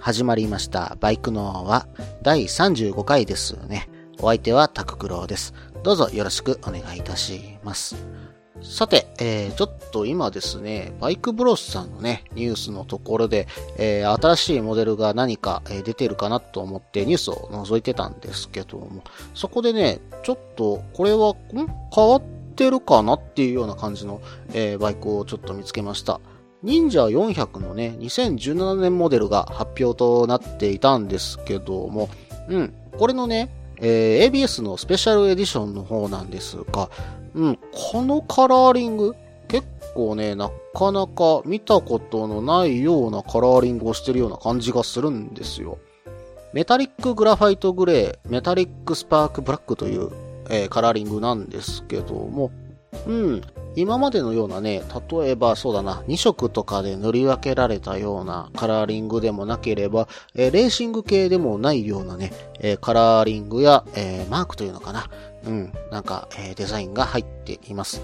始まりました。バイクのは第35回ですね。お相手はタククロウです。どうぞよろしくお願いいたします。さて、えー、ちょっと今ですね、バイクブロスさんのね、ニュースのところで、えー、新しいモデルが何か、え出てるかなと思ってニュースを覗いてたんですけども、そこでね、ちょっと、これは、変わってるかなっていうような感じの、えーバイクをちょっと見つけました。忍者400のね、2017年モデルが発表となっていたんですけども、うん、これのね、えー ABS のスペシャルエディションの方なんですが、うん、このカラーリング、結構ね、なかなか見たことのないようなカラーリングをしてるような感じがするんですよ。メタリックグラファイトグレー、メタリックスパークブラックという、えーカラーリングなんですけども、うん。今までのようなね、例えばそうだな、2色とかで塗り分けられたようなカラーリングでもなければ、えーレーシング系でもないようなね、えーカラーリングや、えーマークというのかな。うん。なんか、えデザインが入っています。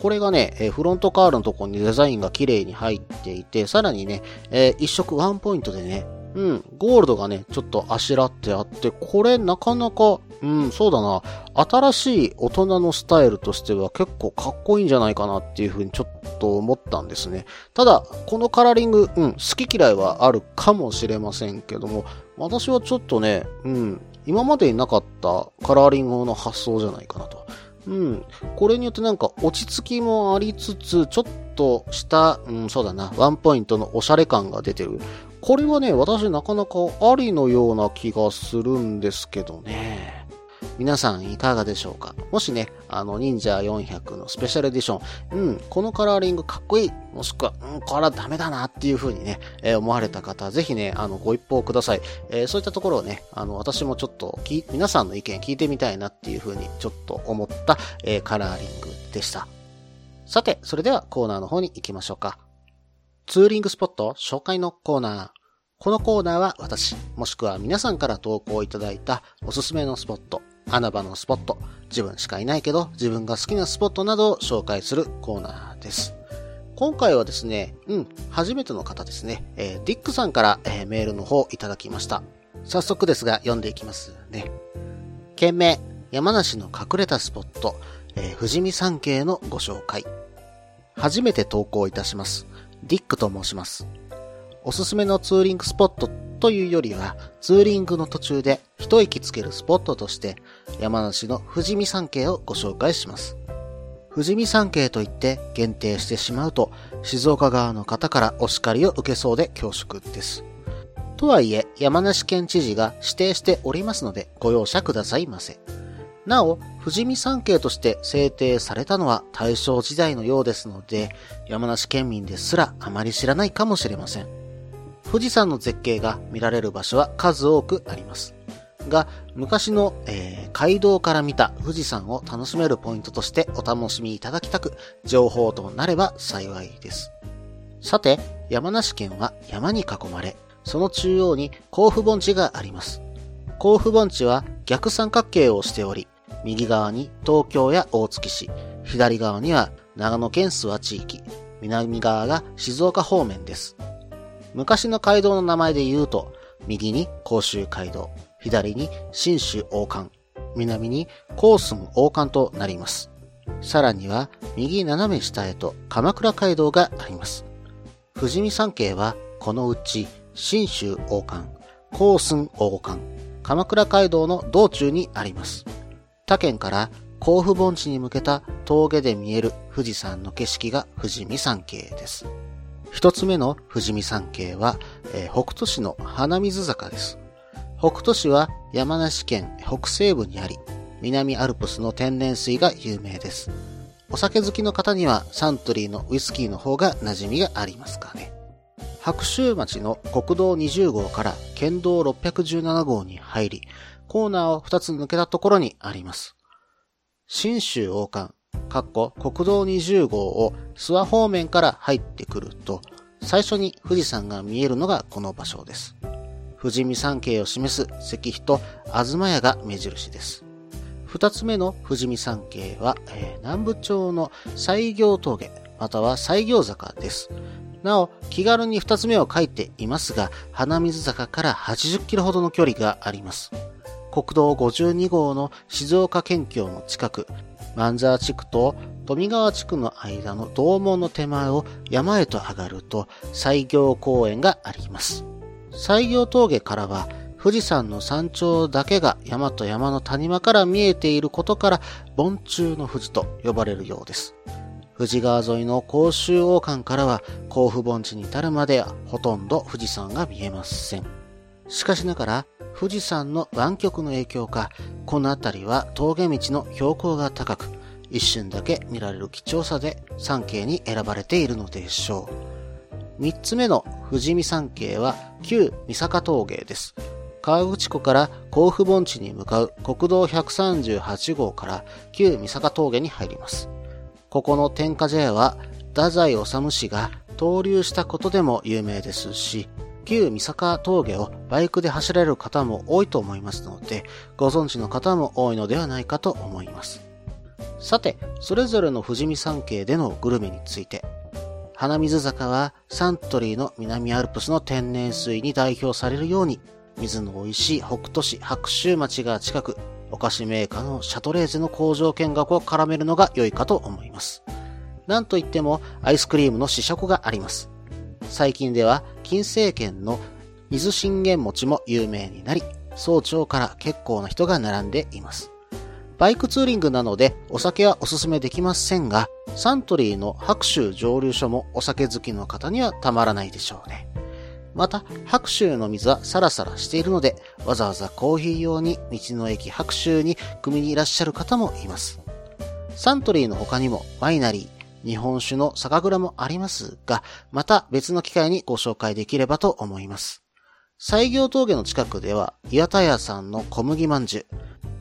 これがね、えフロントカールのところにデザインが綺麗に入っていて、さらにね、えー一色ワンポイントでね、うん、ゴールドがね、ちょっとあしらってあって、これなかなか、うん、そうだな、新しい大人のスタイルとしては結構かっこいいんじゃないかなっていうふうにちょっと思ったんですね。ただ、このカラーリング、うん、好き嫌いはあるかもしれませんけども、私はちょっとね、うん、今までになかったカラーリングの発想じゃないかなと。うん。これによってなんか落ち着きもありつつ、ちょっとした、うん、そうだな、ワンポイントのおしゃれ感が出てる。これはね、私なかなかありのような気がするんですけどね。皆さんいかがでしょうか？もしね、あの、忍者400のスペシャルエディション、うん、このカラーリングかっこいい、もしくは、うん、これはダメだなっていう風にね、えー思われた方、ぜひね、あの、ご一報ください。えーそういったところをね、あの、私もちょっとき、皆さんの意見聞いてみたいなっていう風にちょっと思った、えーカラーリングでした。さて、それではコーナーの方に行きましょうか。ツーリングスポット紹介のコーナー。このコーナーは私、もしくは皆さんから投稿いただいたおすすめのスポット、穴場のスポット、自分しかいないけど自分が好きなスポットなどを紹介するコーナーです。今回はですね、うん、初めての方ですね、えーディックさんから、えーメールの方をいただきました。早速ですが読んでいきますね。件名、山梨の隠れたスポット、えー富士見山系のご紹介。初めて投稿いたします。ディックと申します。おすすめのツーリングスポットというよりは、ツーリングの途中で一息つけるスポットとして、山梨の富士見山系をご紹介します。富士見山系といって限定してしまうと、静岡側の方からお叱りを受けそうで恐縮です。とはいえ、山梨県知事が指定しておりますので、ご容赦くださいませ。なお、富士見山系として制定されたのは大正時代のようですので、山梨県民ですらあまり知らないかもしれません。富士山の絶景が見られる場所は数多くあります。が、昔の、えー街道から見た富士山を楽しめるポイントとしてお楽しみいただきたく、情報となれば幸いです。さて、山梨県は山に囲まれ、その中央に甲府盆地があります。甲府盆地は逆三角形をしており、右側に東京や大月市、左側には長野県諏訪地域、南側が静岡方面です。昔の街道の名前で言うと、右に甲州街道、左に新州王冠、南に高寸王冠となります。さらには、右斜め下へと鎌倉街道があります。富士見山系は、このうち、新州王冠、高寸王冠、鎌倉街道の道中にあります。他県から甲府盆地に向けた峠で見える富士山の景色が富士見山系です。一つ目の富士見山系は、えー北斗市の花水坂です。北斗市は山梨県北西部にあり、南アルプスの天然水が有名です。お酒好きの方にはサントリーのウイスキーの方が馴染みがありますかね。白州町の国道20号から県道617号に入り、コーナーを2つ抜けたところにあります。新州王冠、かっこ国道20号を諏訪方面から入ってくると、最初に富士山が見えるのがこの場所です。富士見山系を示す石碑と東屋が目印です。二つ目の富士見山系は、えー、南部町の西行峠、または西行坂です。なお、気軽に二つ目を書いていますが、花水坂から80キロほどの距離があります。国道52号の静岡県境の近く、万沢地区と富川地区の間の道門の手前を山へと上がると、西行公園があります。西行峠からは、富士山の山頂だけが山と山の谷間から見えていることから、盆中の富士と呼ばれるようです。富士川沿いの甲州王冠からは、甲府盆地に至るまではほとんど富士山が見えません。しかしながら、富士山の湾曲の影響か、この辺りは峠道の標高が高く、一瞬だけ見られる貴重さで山系に選ばれているのでしょう。三つ目の富士見山系は旧三坂峠です。川口湖から甲府盆地に向かう国道138号から旧三坂峠に入ります。ここの天下茶屋は太宰治氏が登竜したことでも有名ですし、旧三坂峠をバイクで走られる方も多いと思いますので、ご存知の方も多いのではないかと思います。さて、それぞれの富士見山系でのグルメについて、花水坂はサントリーの南アルプスの天然水に代表されるように、水の美味しい北斗市白州町が近く、お菓子メーカーのシャトレーゼの工場見学を絡めるのが良いかと思います。なんといってもアイスクリームの試食があります。最近では金星圏の水信玄餅も有名になり、早朝から結構な人が並んでいます。バイクツーリングなのでお酒はおすすめできませんが、サントリーの白州蒸留所もお酒好きの方にはたまらないでしょうね。また、白州の水はサラサラしているので、わざわざコーヒー用に道の駅白州に組みにいらっしゃる方もいます。サントリーの他にもワイナリー、日本酒の酒蔵もありますが、また別の機会にご紹介できればと思います。西行峠の近くでは、岩田屋さんの小麦まんじゅう、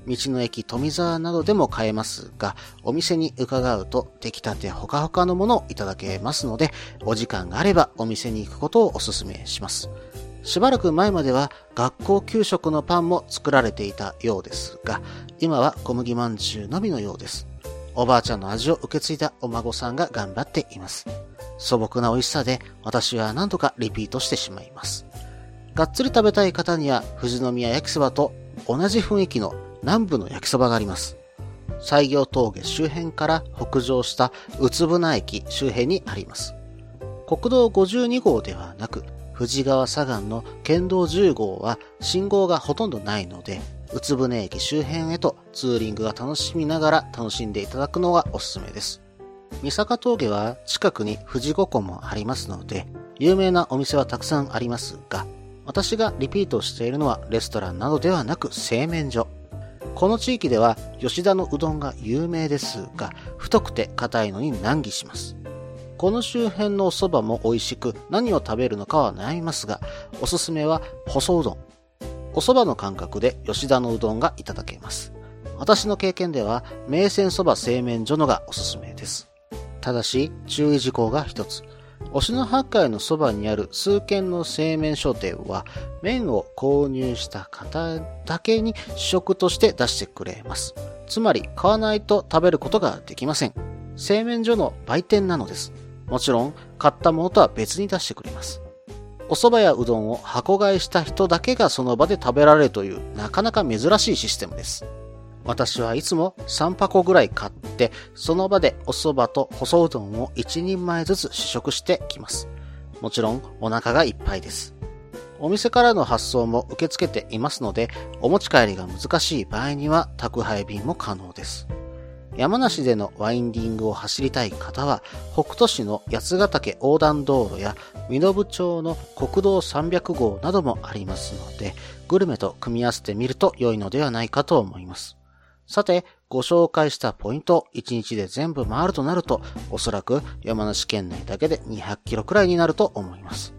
道の駅富沢などでも買えますが、お店に伺うと出来たてほかほかのものをいただけますので、お時間があればお店に行くことをお勧めします。しばらく前までは学校給食のパンも作られていたようですが、今は小麦まんじゅうのみのようです。おばあちゃんの味を受け継いだお孫さんが頑張っています。素朴な美味しさで私は何とかリピートしてしまいます。がっつり食べたい方には富士宮焼きそばと同じ雰囲気の南部の焼きそばがあります。西行峠周辺から北上した宇都船駅周辺にあります。国道52号ではなく、富士川左岸の県道10号は信号がほとんどないので、宇都船駅周辺へとツーリングが楽しみながら楽しんでいただくのがおすすめです。三坂峠は近くに富士五湖もありますので、有名なお店はたくさんありますが、私がリピートしているのはレストランなどではなく製麺所。この地域では吉田のうどんが有名ですが、太くて硬いのに難儀します。この周辺のお蕎麦も美味しく何を食べるのかは悩みますが、おすすめは細うどん。お蕎麦の感覚で吉田のうどんがいただけます。私の経験では、名泉蕎麦製麺所のがおすすめです。ただし、注意事項が一つ。忍野八海のそばにある数軒の製麺所店は、麺を購入した方だけに試食として出してくれます。つまり、買わないと食べることができません。製麺所の売店なのです。もちろん、買ったものとは別に出してくれます。お蕎麦やうどんを箱買いした人だけがその場で食べられるというなかなか珍しいシステムです。私はいつも3箱ぐらい買って、その場でお蕎麦と細うどんを1人前ずつ試食してきます。もちろんお腹がいっぱいです。お店からの発送も受け付けていますので、お持ち帰りが難しい場合には宅配便も可能です。山梨でのワインディングを走りたい方は、北斗市の八ヶ岳横断道路や身延町の国道300号などもありますので、グルメと組み合わせてみると良いのではないかと思います。さて、ご紹介したポイント、1日で全部回るとなると、おそらく山梨県内だけで200キロくらいになると思います。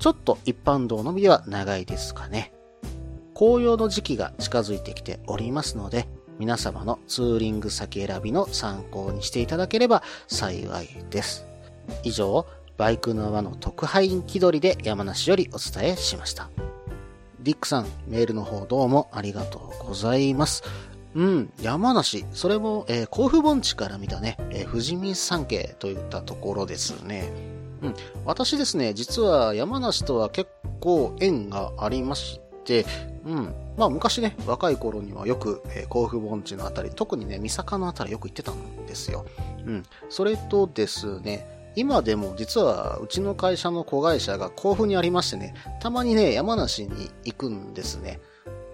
ちょっと一般道のみでは長いですかね。紅葉の時期が近づいてきておりますので、皆様のツーリング先選びの参考にしていただければ幸いです。以上、バイクの輪の特派員気取りで山梨よりお伝えしました。ディックさん、メールの方どうもありがとうございます。うん、山梨、それも、えー、甲府盆地から見たね、えー、富士見山系といったところですね。うん、私ですね、実は山梨とは結構縁がありまして、うん、まあ昔ね、若い頃にはよく、えー、甲府盆地のあたり、特にね、三坂のあたりよく行ってたんですよ。うん、それとですね、今でも実はうちの会社の子会社が甲府にありましてね、たまにね、山梨に行くんですね。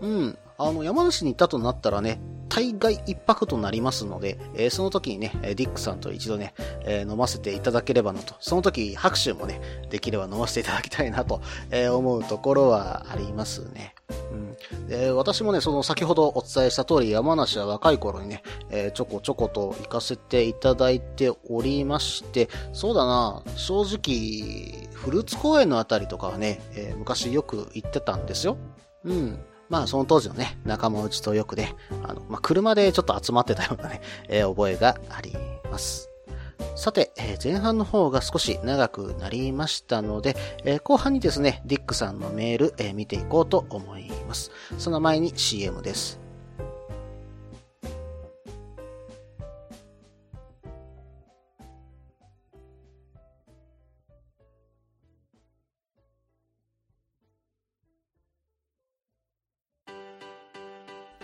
うん。あの、山梨に行ったとなったらね、大概一泊となりますので、えー、その時にね、ディックさんと一度ね、えー、飲ませていただければなと、その時拍手もね、できれば飲ませていただきたいなと、えー、思うところはありますね。うん、で私もね、その先ほどお伝えした通り、山梨は若い頃にね、えちょこちょこと行かせていただいておりまして、そうだな、正直、フルーツ公園のあたりとかはね、え昔よく行ってたんですよ。うん。まあ、その当時のね、仲間内とよくね、あの、まあ、車でちょっと集まってたようなね、えー、覚えがあります。さて、えー、前半の方が少し長くなりましたので、えー、後半にですね、ディックさんのメール、え見ていこうと思います。その前に CM です。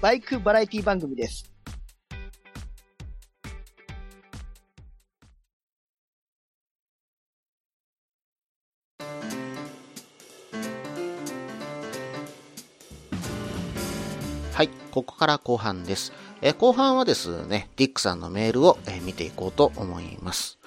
バイクバラエティ番組です。はい、ここから後半です。え後半はですね、ディックさんのメールを、え見ていこうと思います。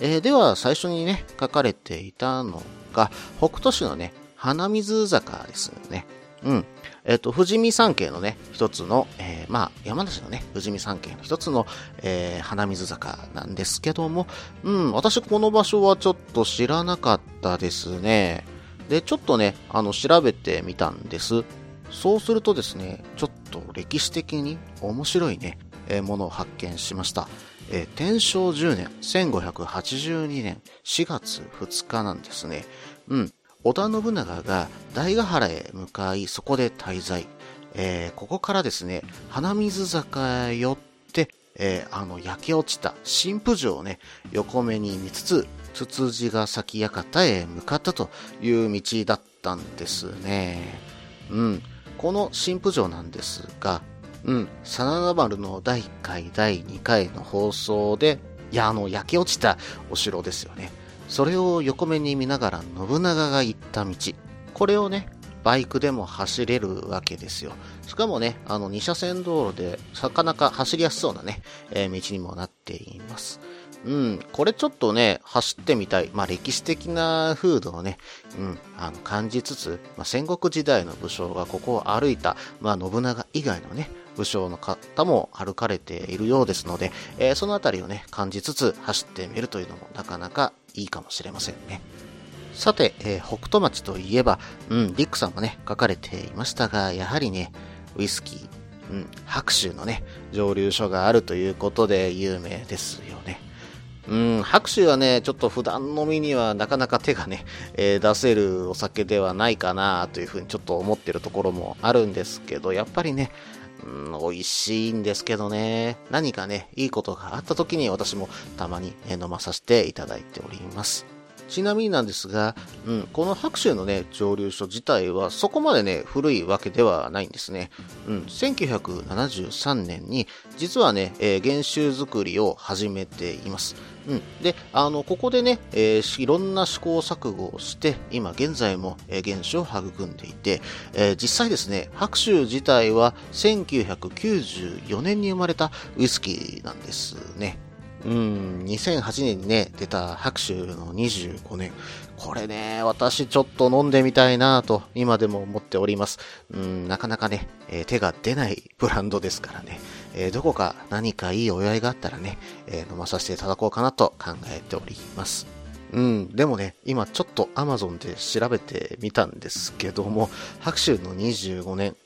えー、では、最初にね、書かれていたのが、北斗市のね、花水坂ですね。うん。えっ、と、富士見山系のね、一つの、えー、まあ、山梨のね、富士見山系の一つの、えー、花水坂なんですけども、うん、私この場所はちょっと知らなかったですね。で、ちょっとね、あの、調べてみたんです。そうするとですね、ちょっと歴史的に面白いね、えー、ものを発見しました。えー、天正10年、1582年4月2日なんですね。うん。織田信長が大ヶ原へ向かい、そこで滞在。えー、ここからですね、花水坂へ寄って、えー、あの焼け落ちた新婦城をね、横目に見つつ、つつじが咲館へ向かったという道だったんですね。うん。この新婦城なんですが、うん、真田丸の第1回、第2回の放送で、あの、焼け落ちたお城ですよね。それを横目に見ながら信長が行った道。これをね、バイクでも走れるわけですよ。しかもね、あの、二車線道路で、なかなか走りやすそうなね、えー、道にもなっています。うん、これちょっとね、走ってみたい。まあ、歴史的な風土をね、うん、あの、感じつつ、まあ、戦国時代の武将がここを歩いた、まあ、信長以外のね、武将の方も歩かれているようですので、えー、そのあたりをね、感じつつ走ってみるというのもなかなかいいかもしれませんね。さて、えー、北斗町といえば、うん、リックさんもね、書かれていましたが、やはりね、ウイスキー、うん、白州のね、蒸留所があるということで有名ですよね。うん、白州はね、ちょっと普段飲みにはなかなか手がね、えー、出せるお酒ではないかなというふうにちょっと思ってるところもあるんですけど、やっぱりね、ん、美味しいんですけどね、何かね、いいことがあった時に私もたまに飲まさせていただいております。ちなみになんですが、うん、この白州のね、蒸留所自体はそこまでね、古いわけではないんですね。うん、1973年に、実はね、えー、原酒作りを始めています。うん。で、あの、ここでね、えー、いろんな試行錯誤をして、今現在も、えー、原酒を育んでいて、えー、実際ですね、白州自体は1994年に生まれたウイスキーなんですね。うん、2008年にね、出た白州の25年。これね、私ちょっと飲んでみたいなと、今でも思っております。うん、なかなかね、えー、手が出ないブランドですからね。えー、どこか何かいいお祝いがあったらね、えー、飲まさせていただこうかなと考えております。うん、でもね、今ちょっと Amazon で調べてみたんですけども、白州の25年、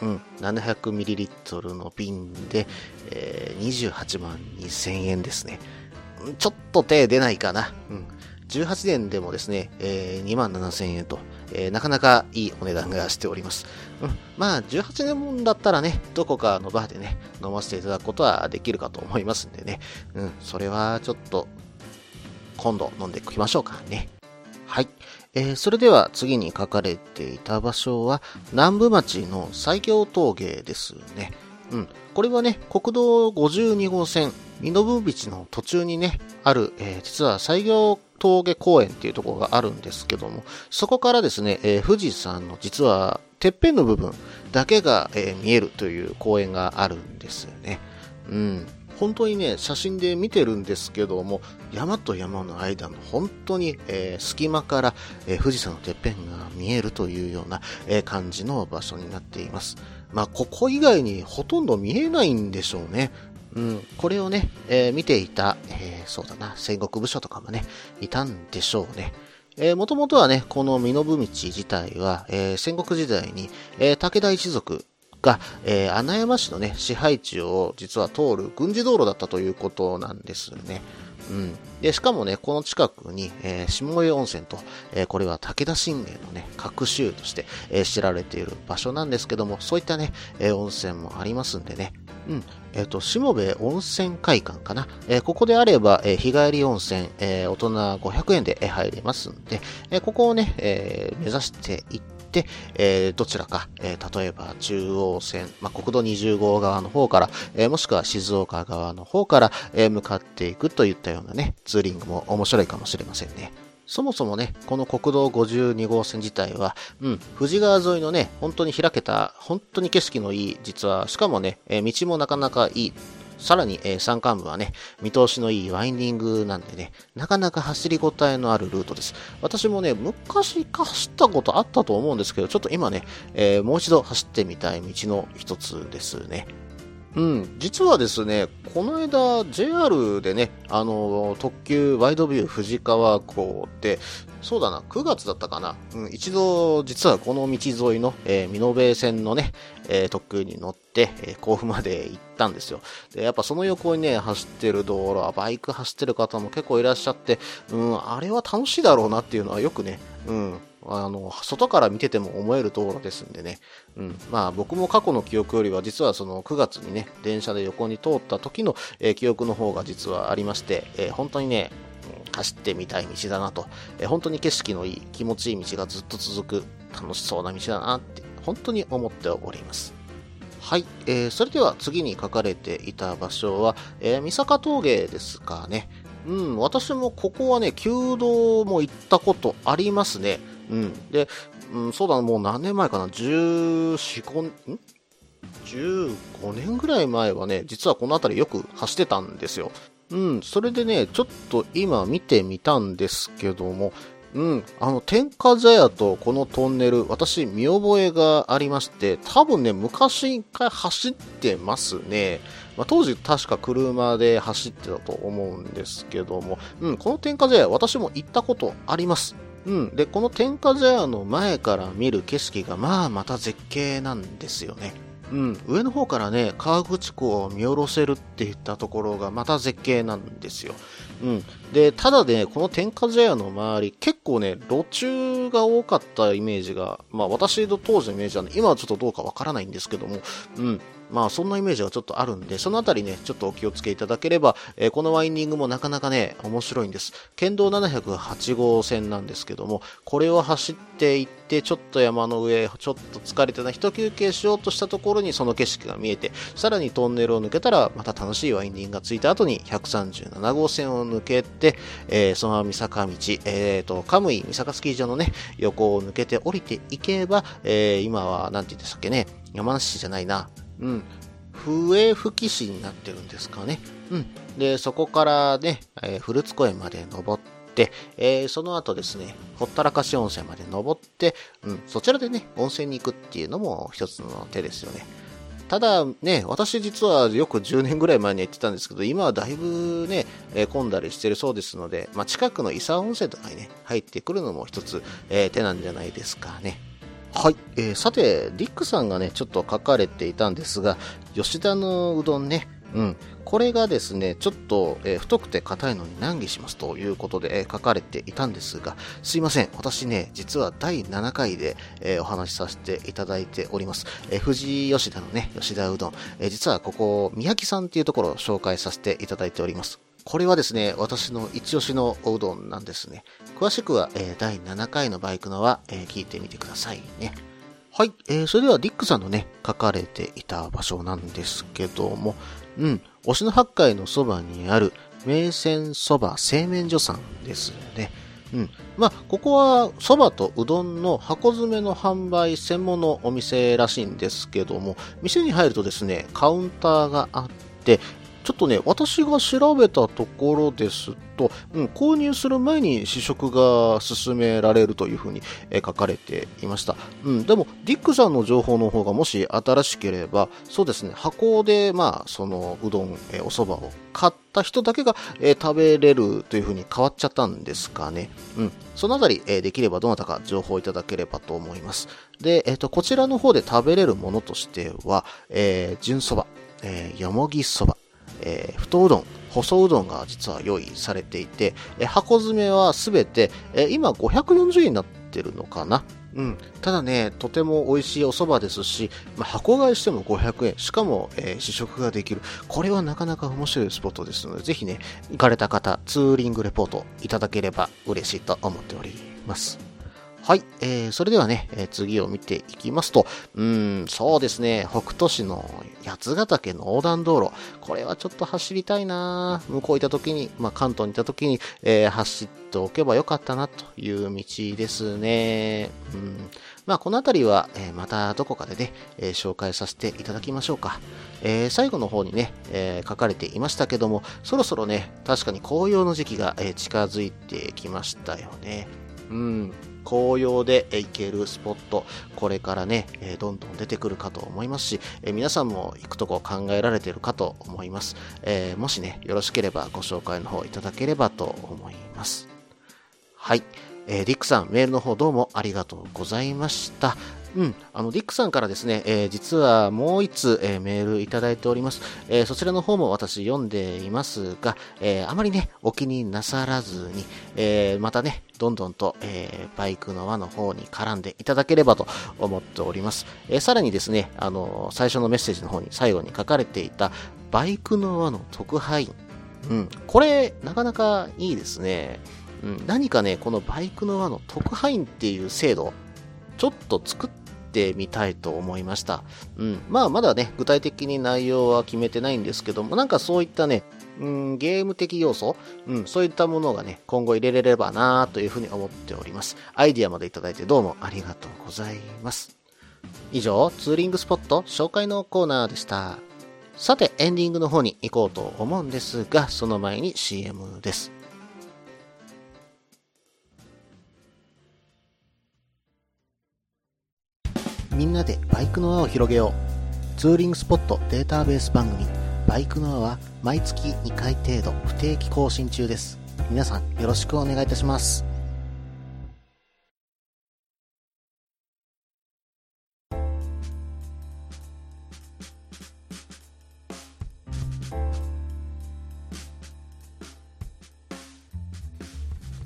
うん、700ml の瓶で、えー、28万2000円ですね。ちょっと手出ないかな。うん。18年でもですね、えー、2万7000円と、えー、なかなかいいお値段がしております。うん。まあ、18年もんだったらね、どこかのバーでね、飲ませていただくことはできるかと思いますんでね。うん。それはちょっと、今度飲んでいきましょうかね。はい。えー、それでは次に書かれていた場所は南部町の西京峠ですね。うん。これはね、国道52号線、身延道の途中にね、ある、えー、実は西行峠公園っていうところがあるんですけども、そこからですね、えー、富士山の実はてっぺんの部分だけが、え、見えるという公園があるんですよね。うん。本当にね、写真で見てるんですけども、山と山の間の本当に、えー、隙間から、えー、富士山のてっぺんが見えるというような、えー、感じの場所になっています。まあ、ここ以外にほとんど見えないんでしょうね。うん、これをね、え見ていた、えそうだな、戦国武将とかもね、いたんでしょうね。えー、もともとはね、この身延道自体は、えー、戦国時代に、えー、武田一族が、えー、穴山市のね、支配地を実は通る軍事道路だったということなんですね。うん。で、しかもね、この近くに、えー、下湯温泉と、えー、これは武田信玄のね、各州として、えー、知られている場所なんですけども、そういったね、え温泉もありますんでね。うん。えっ、と、下部温泉会館かな。えここであれば、え日帰り温泉、え大人500円で入れますんで、えここをね、え目指していっ、て、えー、どちらか、えー、例えば中央線、まあ、国道20号側の方から、えー、もしくは静岡側の方から、え、向かっていくといったようなね、ツーリングも面白いかもしれませんね。そもそもね、この国道52号線自体は、うん、富士川沿いのね、本当に開けた、本当に景色のいい、実は、しかもね、え、道もなかなかいい、さらに、えー、山間部はね、見通しのいいワインディングなんでね、なかなか走り応えのあるルートです。私もね、昔か走ったことあったと思うんですけど、ちょっと今ね、えー、もう一度走ってみたい道の一つですね。うん、実はですね、この間 JR でね、あの、特急ワイドビュー富士川港って、そうだな、9月だったかな。うん、一度、実はこの道沿いの、えー、美延線のね、えー、特急に乗って、えー、甲府まで行ったんですよ。で、やっぱその横にね、走ってる道路は、バイク走ってる方も結構いらっしゃって、うん、あれは楽しいだろうなっていうのはよくね、うん、あの、外から見てても思える道路ですんでね。うん。まあ僕も過去の記憶よりは実はその9月にね、電車で横に通った時の、えー、記憶の方が実はありまして、えー、本当にね、走ってみたい道だなと、えー、本当に景色のいい、気持ちいい道がずっと続く、楽しそうな道だなって、本当に思っております。はい、えー、それでは次に書かれていた場所は、えー、三坂峠ですかね。うん、私もここはね、弓道も行ったことありますね。うん。で、うん、そうだ、もう何年前かな、14、5、ん ?15 年ぐらい前はね、実はこの辺りよく走ってたんですよ。うん、それでね、ちょっと今見てみたんですけども、うん、あの、天下茶屋とこのトンネル、私、見覚えがありまして、多分ね、昔一回走ってますね。まあ、当時確か車で走ってたと思うんですけども、うん、この天下茶屋、私も行ったことあります。うん。で、この天下茶屋の前から見る景色が、まあ、また絶景なんですよね。うん。上の方からね、河口湖を見下ろせるっていったところが、また絶景なんですよ。うん。で、ただね、この天下茶屋の周り、結構ね、路中が多かったイメージが、まあ私の当時のイメージはね、今はちょっとどうかわからないんですけども、うん。まあそんなイメージがちょっとあるんで、そのあたりね、ちょっとお気をつけいただければ、えーこのワインディングもなかなかね、面白いんです。県道708号線なんですけども、これを走っていって、ちょっと山の上、ちょっと疲れてな、一休憩しようとしたところにその景色が見えて、さらにトンネルを抜けたら、また楽しいワインディングがついた後に、137号線を抜けて、えーそのまま三坂道、えーと、カムイ三坂スキー場のね、横を抜けて降りていけば、えー今は、なんて言ってたっけね、山梨市じゃないな、うん、笛吹市になってるんですかね。うん。で、そこからね、えー、古津公園まで登って、えーその後ですね、ほったらかし温泉まで登って、うん、そちらでね、温泉に行くっていうのも一つの手ですよね。ただね、私実はよく10年ぐらい前には言ってたんですけど、今はだいぶね、え混んだりしてるそうですので、まあ、近くの伊佐温泉とかにね、入ってくるのも一つ、えー手なんじゃないですかね。はい、えーさて、リックさんがね、ちょっと書かれていたんですが、吉田のうどんね、うん、これがですね、ちょっと、えー太くて硬いのに難儀しますということで、えー書かれていたんですが、すいません、私ね、実は第7回で、えーお話しさせていただいております。えー富士吉田のね、吉田うどん、え実はここ、宮城さんっていうところを紹介させていただいております。これはですね、私の一押しのおうどんなんですね。詳しくは、え第7回のバイクのは、え聞いてみてくださいね。はい、えー、それではディックさんのね、書かれていた場所なんですけども、うん、忍野八海のそばにある名泉そば製麺所さんですね。うん。まあ、ここは、そばとうどんの箱詰めの販売専門のお店らしいんですけども、店に入るとですね、カウンターがあって、ちょっとね、私が調べたところですと、うん、購入する前に試食が勧められるというふうに、えー書かれていました。うん、でも、ディックさんの情報の方がもし新しければ、そうですね、箱で、まあ、その、うどん、えーお蕎麦を買った人だけが、えー食べれるというふうに変わっちゃったんですかね。うん。そのあたり、えーできればどなたか情報いただければと思います。で、えっ、と、こちらの方で食べれるものとしては、えー、純蕎麦、えーよもぎ蕎麦、えー太うどん、細うどんが実は用意されていて、えー箱詰めはすべて、えー今540円になってるのかな？うん。ただね、とても美味しいお蕎麦ですし、まあ、箱買いしても500円。しかも、えー試食ができる。これはなかなか面白いスポットですので、ぜひね、行かれた方、ツーリングレポートいただければ嬉しいと思っております。はい、えー、それではね、えー次を見ていきますと、うん、そうですね、北斗市の八ヶ岳の横断道路、これはちょっと走りたいな向こう行った時に、まあ、関東に行った時に、えー走っておけばよかったなという道ですね。うん。まあ、この辺りは、えまたどこかでね、え紹介させていただきましょうか。え最後の方にね、え書かれていましたけども、そろそろね、確かに紅葉の時期が、え近づいてきましたよね。うん。紅葉で行けるスポット、これからね、えどんどん出てくるかと思いますし、え皆さんも行くとこ考えられてるかと思います。えもしね、よろしければご紹介の方いただければと思います。はい。えーディックさん、メールの方どうもありがとうございました。うん、あの、ディックさんからですね、えー実はもう一つ、えーメールいただいております。えーそちらの方も私読んでいますが、えーあまりね、お気になさらずに、えーまたね、どんどんと、えーバイクの輪の方に絡んでいただければと思っております。えーさらにですね、あの、最初のメッセージの方に最後に書かれていた、バイクの輪の特派員。うん、これ、なかなかいいですね。うん、何かね、このバイクの輪の特派員っていう制度、ちょっと作ってみたいと思いました。うん、まあ、まだね、具体的に内容は決めてないんですけども、なんかそういったね、うん、ゲーム的要素、うん、そういったものがね、今後入れれればなというふうに思っております。アイディアまでいただいてどうもありがとうございます。以上、ツーリングスポット紹介のコーナーでした。さて、エンディングの方に行こうと思うんですが、その前に CM です。みんなでバイクの輪を広げよう。ツーリングスポットデータベース番組、バイクの輪は毎月2回程度不定期更新中です。皆さんよろしくお願いいたします。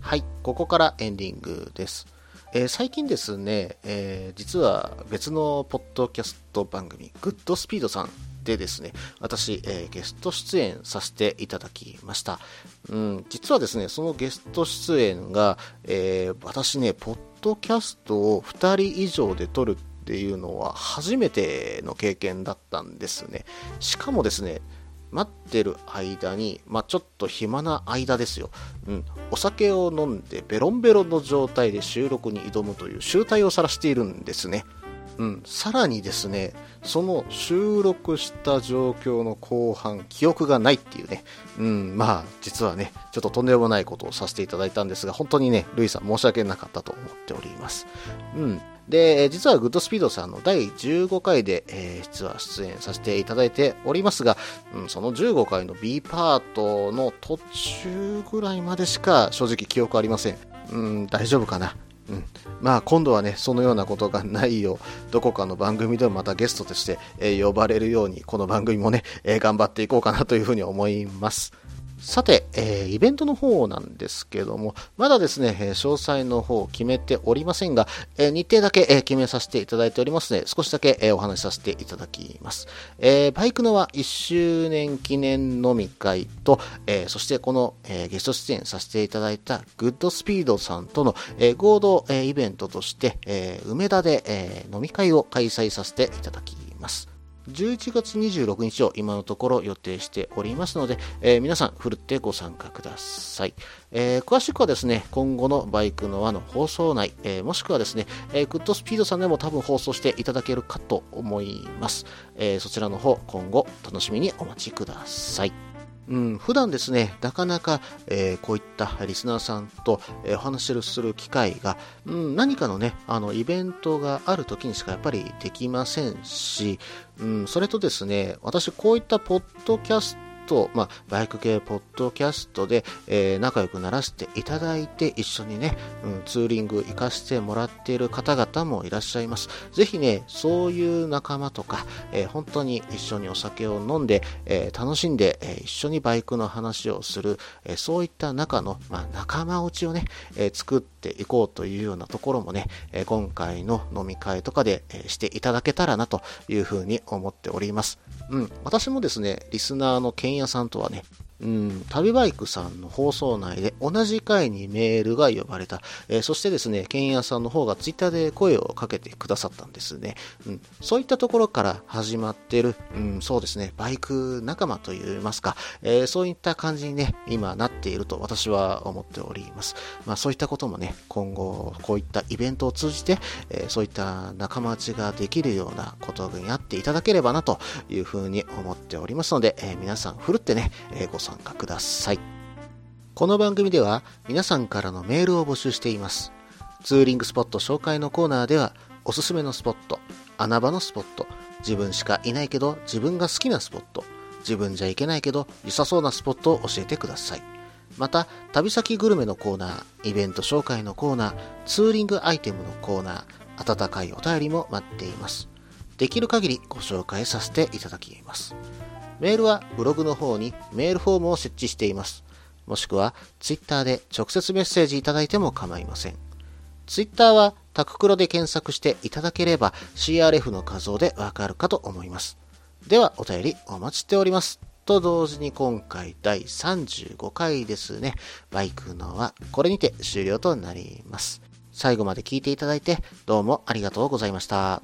はい、ここからエンディングです。えー最近ですね、えー実は別のポッドキャスト番組、グッドスピードさんでですね、私、えーゲスト出演させていただきました。うん、実はですね、そのゲスト出演が、えー私ね、ポッドキャストを2人以上で撮るっていうのは初めての経験だったんですね。しかもですね、待ってる間に、まあ、ちょっと暇な間ですよ、うん、お酒を飲んでベロンベロンの状態で収録に挑むという集大を晒しているんですね。うん、さらにですね、その収録した状況の後半、記憶がないっていうね、うん、まあ、実はね、ちょっととんでもないことをさせていただいたんですが、本当にね、ルイさん申し訳なかったと思っております。うん。で、実はグッドスピードさんの第15回で、えー実は出演させていただいておりますが、うん、その15回の B パートの途中ぐらいまでしか正直記憶ありません。うん、大丈夫かな。うん、まあ今度はね、そのようなことがないよう、どこかの番組でもまたゲストとして、えー呼ばれるように、この番組もね、えー頑張っていこうかなというふうに思います。さて、えーイベントの方なんですけども、まだですね、詳細の方を決めておりませんが、えー日程だけ、えー決めさせていただいておりますので、少しだけ、えお話しさせていただきます。えーバイクのは1周年記念飲み会と、えそしてこの、えゲスト出演させていただいたグッドスピードさんとの、え合同、えイベントとして、え梅田で、え飲み会を開催させていただきます。11月26日を今のところ予定しておりますので、えー皆さん、ふるってご参加ください。えー詳しくはですね、今後のバイクの輪の放送内、えーもしくはですね、えーグッドスピードさんでも多分放送していただけるかと思います。えそちらの方、今後楽しみにお待ちください。うん、普段ですね、なかなか、えーこういったリスナーさんと、えーお話しする機会が、うん、何かのね、あの、イベントがある時にしかやっぱりできませんし、うん、それとですね、私こういったポッドキャスト、まあ、バイク系ポッドキャストで、えー仲良くならせていただいて、一緒にね、うん、ツーリング行かせてもらっている方々もいらっしゃいます。ぜひね、そういう仲間とか、えー本当に一緒にお酒を飲んで、えー楽しんで、え一緒にバイクの話をする、えそういった中の、まあ、仲間内をね、え作っていこうというようなところもね、え今回の飲み会とかで、えしていただけたらなというふうに思っております。うん、私もですね、リスナーのケンヤさんとはね、うん、旅バイクさんの放送内で同じ回にメールが呼ばれた、えーそしてですね、ケンヤさんの方がツイッターで声をかけてくださったんですね。うん、そういったところから始まってる、うん、そうですね、バイク仲間といいますか、えーそういった感じにね、今なっていると私は思っております。まあそういったこともね、今後こういったイベントを通じて、えーそういった仲間内ができるようなことになっていただければなというふうに思っておりますので、えー皆さんふるってね、えーご参加ください。この番組では皆さんからのメールを募集しています。ツーリングスポット紹介のコーナーでは、おすすめのスポット、穴場のスポット、自分しかいないけど自分が好きなスポット、自分じゃいけないけど良さそうなスポットを教えてください。また、旅先グルメのコーナー、イベント紹介のコーナー、ツーリングアイテムのコーナー、温かいお便りも待っています。できる限りご紹介させていただきます。メールはブログの方にメールフォームを設置しています。もしくは、ツイッターで直接メッセージいただいても構いません。ツイッターはタククロで検索していただければ CRF の画像でわかるかと思います。ではお便りお待ちしております。と同時に今回第35回ですね。バイクのはこれにて終了となります。最後まで聞いていただいてどうもありがとうございました。